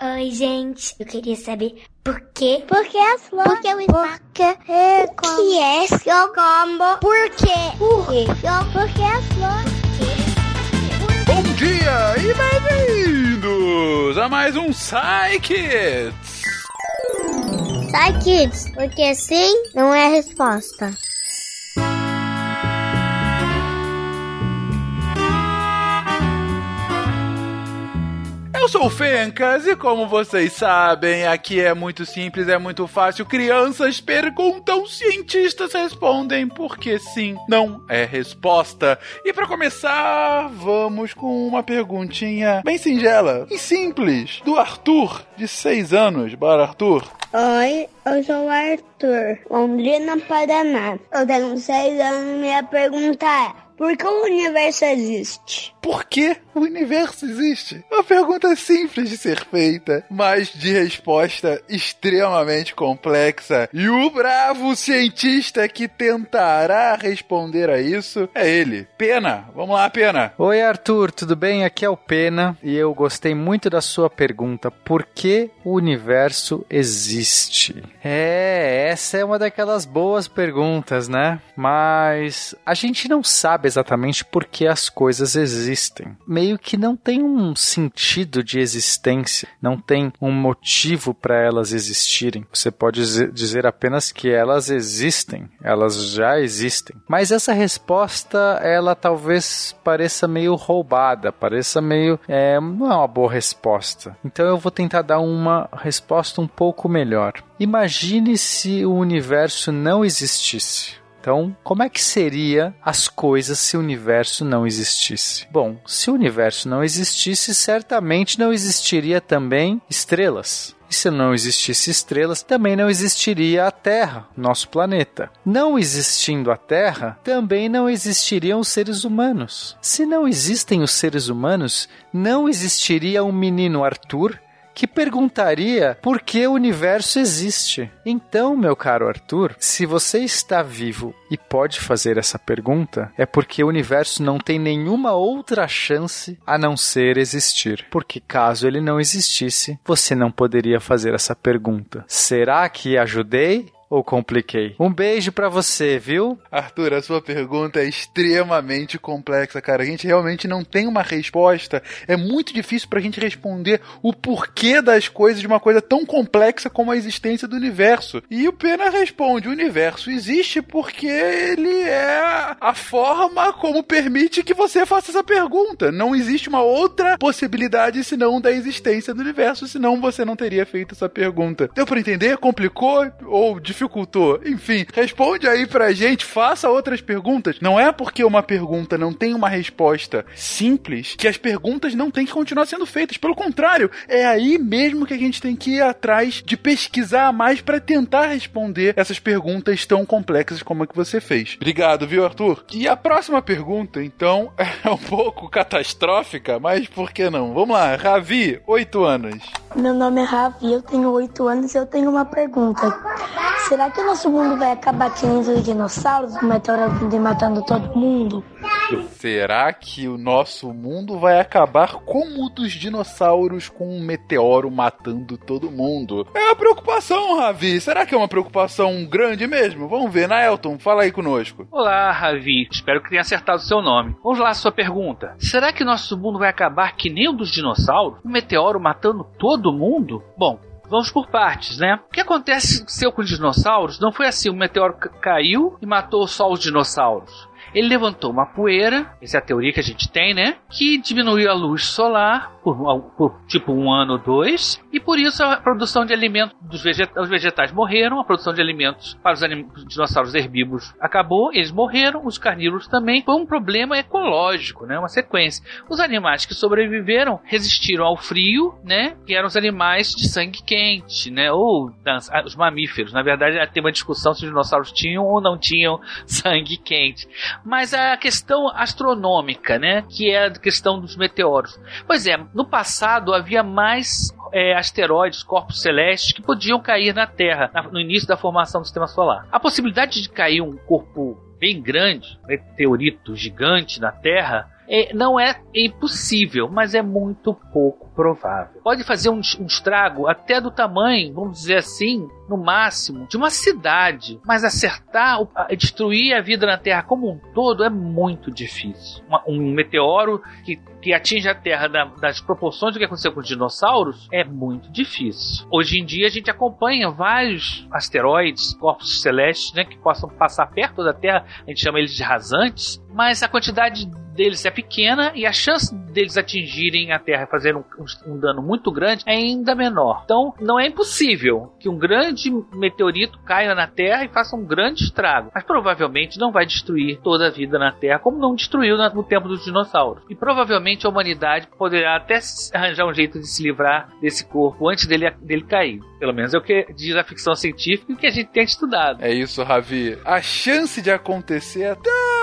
Oi, gente. Eu queria saber por quê? Por que as flores? Por que o espaço? Por que é como? que é seu combo? Por quê? Por quê? Por que as flores? Bom dia e bem-vindos a mais um Psy Kids. Sai, kids, porque sim não é a resposta. Eu sou o Fencas e como vocês sabem, aqui é muito simples, é muito fácil. Crianças perguntam, cientistas respondem, porque sim, não é resposta. E para começar, vamos com uma perguntinha bem singela e simples, do Arthur, de 6 anos. Bora, Arthur. Oi, eu sou o Arthur, Londrina, Paraná. Eu tenho seis anos e minha pergunta é: por que o universo existe? Por que o universo existe? Uma pergunta simples de ser feita, mas de resposta extremamente complexa. E o bravo cientista que tentará responder a isso é ele, Pena. Vamos lá, Pena. Oi, Arthur, tudo bem? Aqui é o Pena e eu gostei muito da sua pergunta: por que o universo existe? É, essa é uma daquelas boas perguntas, né? Mas a gente não sabe exatamente por que as coisas existem. Meio que não tem um sentido de existência, não tem um motivo para elas existirem. Você pode dizer apenas que elas existem, elas já existem. Mas essa resposta, ela talvez pareça meio roubada, pareça meio. É, não é uma boa resposta. Então eu vou tentar dar uma resposta um pouco melhor. Imagine se o universo não existisse. Então, como é que seria as coisas se o universo não existisse? Bom, se o universo não existisse, certamente não existiria também estrelas. E se não existisse estrelas, também não existiria a Terra, nosso planeta. Não existindo a Terra, também não existiriam os seres humanos. Se não existem os seres humanos, não existiria o menino Arthur que perguntaria por que o universo existe. Então, meu caro Arthur, se você está vivo e pode fazer essa pergunta, é porque o universo não tem nenhuma outra chance a não ser existir. Porque caso ele não existisse, você não poderia fazer essa pergunta. Será que ajudei? Ou compliquei? Um beijo para você, viu? Arthur, a sua pergunta é extremamente complexa, cara. A gente realmente não tem uma resposta. É muito difícil pra gente responder o porquê das coisas de uma coisa tão complexa como a existência do universo. E o Pena responde: o universo existe porque ele é a forma como permite que você faça essa pergunta. Não existe uma outra possibilidade senão da existência do universo, senão você não teria feito essa pergunta. Deu para entender? Complicou ou dificultou? Enfim, responde aí pra gente, faça outras perguntas. Não é porque uma pergunta não tem uma resposta simples que as perguntas não têm que continuar sendo feitas. Pelo contrário, é aí mesmo que a gente tem que ir atrás de pesquisar mais para tentar responder essas perguntas tão complexas como a que você fez. Obrigado, viu, Arthur? E a próxima pergunta, então, é um pouco catastrófica, mas por que não? Vamos lá, Ravi, 8 anos. Meu nome é Ravi, eu tenho 8 anos e eu tenho uma pergunta. Será que o nosso mundo vai acabar que nem os dinossauros, o meteoro matando todo mundo? Será que o nosso mundo vai acabar como o dos dinossauros com um meteoro matando todo mundo? É uma preocupação, Ravi. Será que é uma preocupação grande mesmo? Vamos ver, Naelton, fala aí conosco. Olá, Ravi. Espero que tenha acertado o seu nome. Vamos lá, sua pergunta. Será que nosso mundo vai acabar que nem o dos dinossauros? Um meteoro matando todo mundo? Bom, Vamos por partes, né? O que aconteceu com os dinossauros não foi assim: o meteoro caiu e matou só os dinossauros. Ele levantou uma poeira, essa é a teoria que a gente tem, né? Que diminuiu a luz solar por, por tipo um ano ou dois, e por isso a produção de alimentos dos vegetais, os vegetais morreram, a produção de alimentos para os, os dinossauros herbívoros acabou, eles morreram, os carnívoros também. Foi um problema ecológico, né? Uma sequência. Os animais que sobreviveram resistiram ao frio, né? Que eram os animais de sangue quente, né? Ou os mamíferos. Na verdade, tem uma discussão se os dinossauros tinham ou não tinham sangue quente. Mas a questão astronômica, né? Que é a questão dos meteoros. Pois é, no passado havia mais é, asteroides, corpos celestes que podiam cair na Terra no início da formação do sistema solar. A possibilidade de cair um corpo bem grande, meteorito gigante na Terra, é, não é impossível, mas é muito pouco provável. Pode fazer um, um estrago até do tamanho, vamos dizer assim, no máximo, de uma cidade. Mas acertar, destruir a vida na Terra como um todo é muito difícil. Uma, um meteoro que, que atinge a Terra da, das proporções do que aconteceu com os dinossauros é muito difícil. Hoje em dia a gente acompanha vários asteroides, corpos celestes, né, que possam passar perto da Terra. A gente chama eles de rasantes, mas a quantidade deles é pequena e a chance deles atingirem a Terra e fazer um, um, dano muito grande é ainda menor. Então, não é impossível que um grande meteorito caia na Terra e faça um grande estrago, mas provavelmente não vai destruir toda a vida na Terra, como não destruiu no tempo dos dinossauros. E provavelmente a humanidade poderá até arranjar um jeito de se livrar desse corpo antes dele, dele cair. Pelo menos é o que diz a ficção científica e que a gente tem estudado. É isso, Ravi. A chance de acontecer é tão,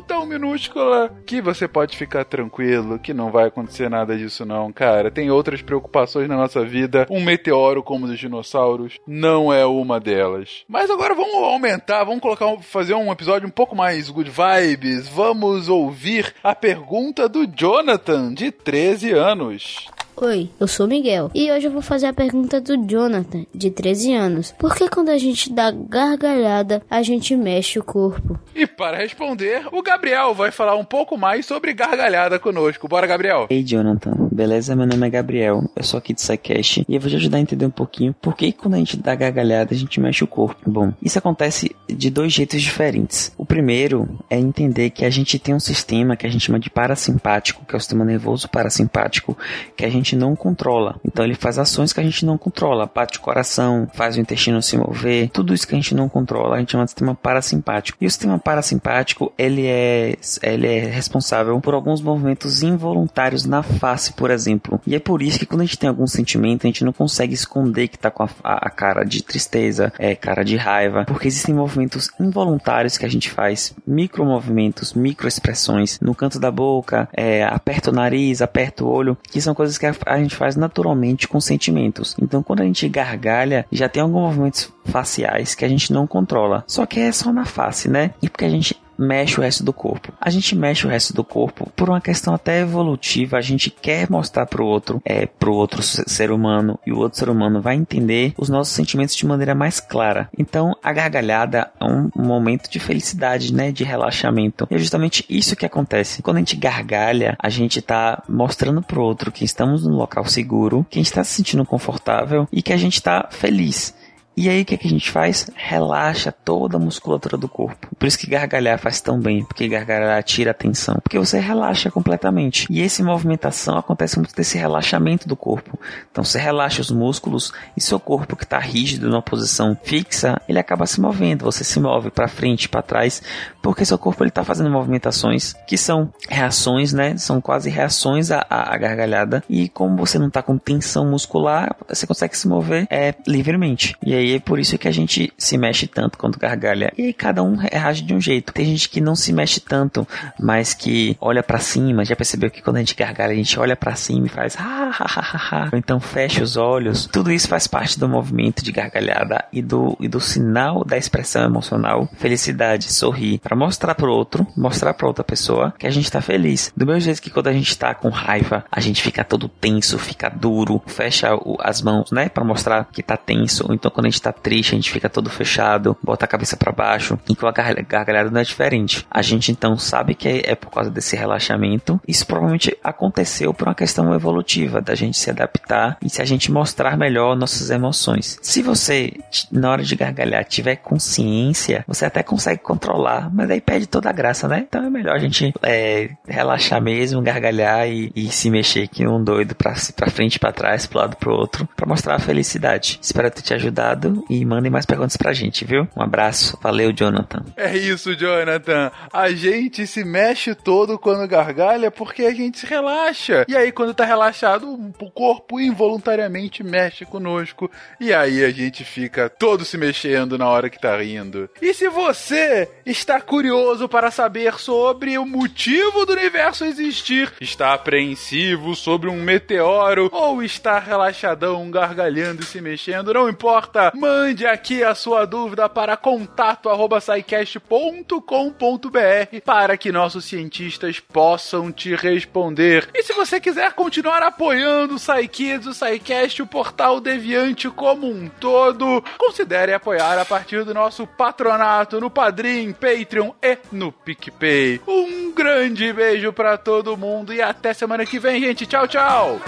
tão minúscula que você pode ficar tranquilo que não vai acontecer nada disso não, cara. Tem outras preocupações na nossa vida. Um meteoro como os dinossauros não é uma delas. Mas agora vamos aumentar, vamos colocar, fazer um episódio um pouco mais good vibes. Vamos ouvir a pergunta do Jonathan, de 13 anos. Oi, eu sou Miguel e hoje eu vou fazer a pergunta do Jonathan, de 13 anos. Por que quando a gente dá gargalhada, a gente mexe o corpo? E para responder, o Gabriel vai falar um pouco mais sobre gargalhada conosco. Bora, Gabriel. Ei, Jonathan. Beleza? Meu nome é Gabriel. Eu sou aqui de Psycast e eu vou te ajudar a entender um pouquinho por que quando a gente dá gargalhada, a gente mexe o corpo. Bom, isso acontece de dois jeitos diferentes. O primeiro é entender que a gente tem um sistema que a gente chama de parasimpático, que é o sistema nervoso parasimpático, que a gente gente não controla. Então ele faz ações que a gente não controla, bate o coração, faz o intestino se mover, tudo isso que a gente não controla, a gente chama de sistema parasimpático. E o sistema parasimpático, ele é, ele é responsável por alguns movimentos involuntários na face, por exemplo. E é por isso que quando a gente tem algum sentimento, a gente não consegue esconder que tá com a, a cara de tristeza, é cara de raiva, porque existem movimentos involuntários que a gente faz, micro movimentos, micro expressões no canto da boca, é, aperta o nariz, aperta o olho, que são coisas que a gente faz naturalmente com sentimentos. Então, quando a gente gargalha, já tem alguns movimentos faciais que a gente não controla. Só que é só na face, né? E porque a gente mexe o resto do corpo. A gente mexe o resto do corpo por uma questão até evolutiva. A gente quer mostrar pro outro, é, pro outro ser humano e o outro ser humano vai entender os nossos sentimentos de maneira mais clara. Então, a gargalhada é um momento de felicidade, né, de relaxamento. E é justamente isso que acontece. Quando a gente gargalha, a gente tá mostrando pro outro que estamos num local seguro, que a gente tá se sentindo confortável e que a gente tá feliz. E aí o que, é que a gente faz? Relaxa toda a musculatura do corpo. Por isso que gargalhar faz tão bem, porque gargalhar tira a tensão, porque você relaxa completamente. E essa movimentação acontece muito desse relaxamento do corpo. Então você relaxa os músculos e seu corpo que está rígido numa posição fixa, ele acaba se movendo. Você se move para frente, para trás, porque seu corpo ele está fazendo movimentações que são reações, né? São quase reações à, à gargalhada. E como você não está com tensão muscular, você consegue se mover é, livremente. E aí é por isso que a gente se mexe tanto quando gargalha. E aí cada um reage de um jeito. Tem gente que não se mexe tanto, mas que olha para cima. Já percebeu que quando a gente gargalha, a gente olha para cima e faz ha, ha, ha, ha, Ou então fecha os olhos. Tudo isso faz parte do movimento de gargalhada e do, e do sinal da expressão emocional. Felicidade, sorrir. para mostrar pro outro, mostrar pra outra pessoa que a gente tá feliz. Do mesmo jeito que quando a gente tá com raiva, a gente fica todo tenso, fica duro, fecha o, as mãos, né? para mostrar que tá tenso. Ou então quando a gente tá triste, a gente fica todo fechado, bota a cabeça para baixo, e com a gargalhada não é diferente. A gente então sabe que é, por causa desse relaxamento. Isso provavelmente aconteceu por uma questão evolutiva, da gente se adaptar e se a gente mostrar melhor nossas emoções. Se você, na hora de gargalhar, tiver consciência, você até consegue controlar, mas aí perde toda a graça, né? Então é melhor a gente é, relaxar mesmo, gargalhar e, e se mexer que um doido pra, pra frente, para trás, pro lado pro outro, para mostrar a felicidade. Espero ter te ajudado e mandem mais perguntas pra gente, viu? Um abraço, valeu, Jonathan. É isso, Jonathan. A gente se mexe todo quando gargalha porque a gente se relaxa. E aí, quando tá relaxado, o corpo involuntariamente mexe conosco. E aí a gente fica todo se mexendo na hora que tá rindo. E se você está curioso para saber sobre o motivo do universo existir, está apreensivo sobre um meteoro ou está relaxadão, gargalhando e se mexendo, não importa mande aqui a sua dúvida para contato@saicast.com.br para que nossos cientistas possam te responder. E se você quiser continuar apoiando o SciKids, o SciCast, o portal Deviante como um todo, considere apoiar a partir do nosso patronato no Padrim, Patreon e no PicPay. Um grande beijo para todo mundo e até semana que vem, gente. Tchau, tchau!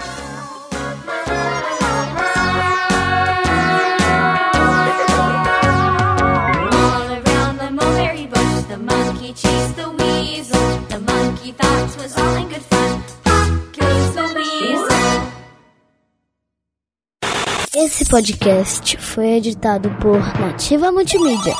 Podcast foi editado por Nativa Multimídia.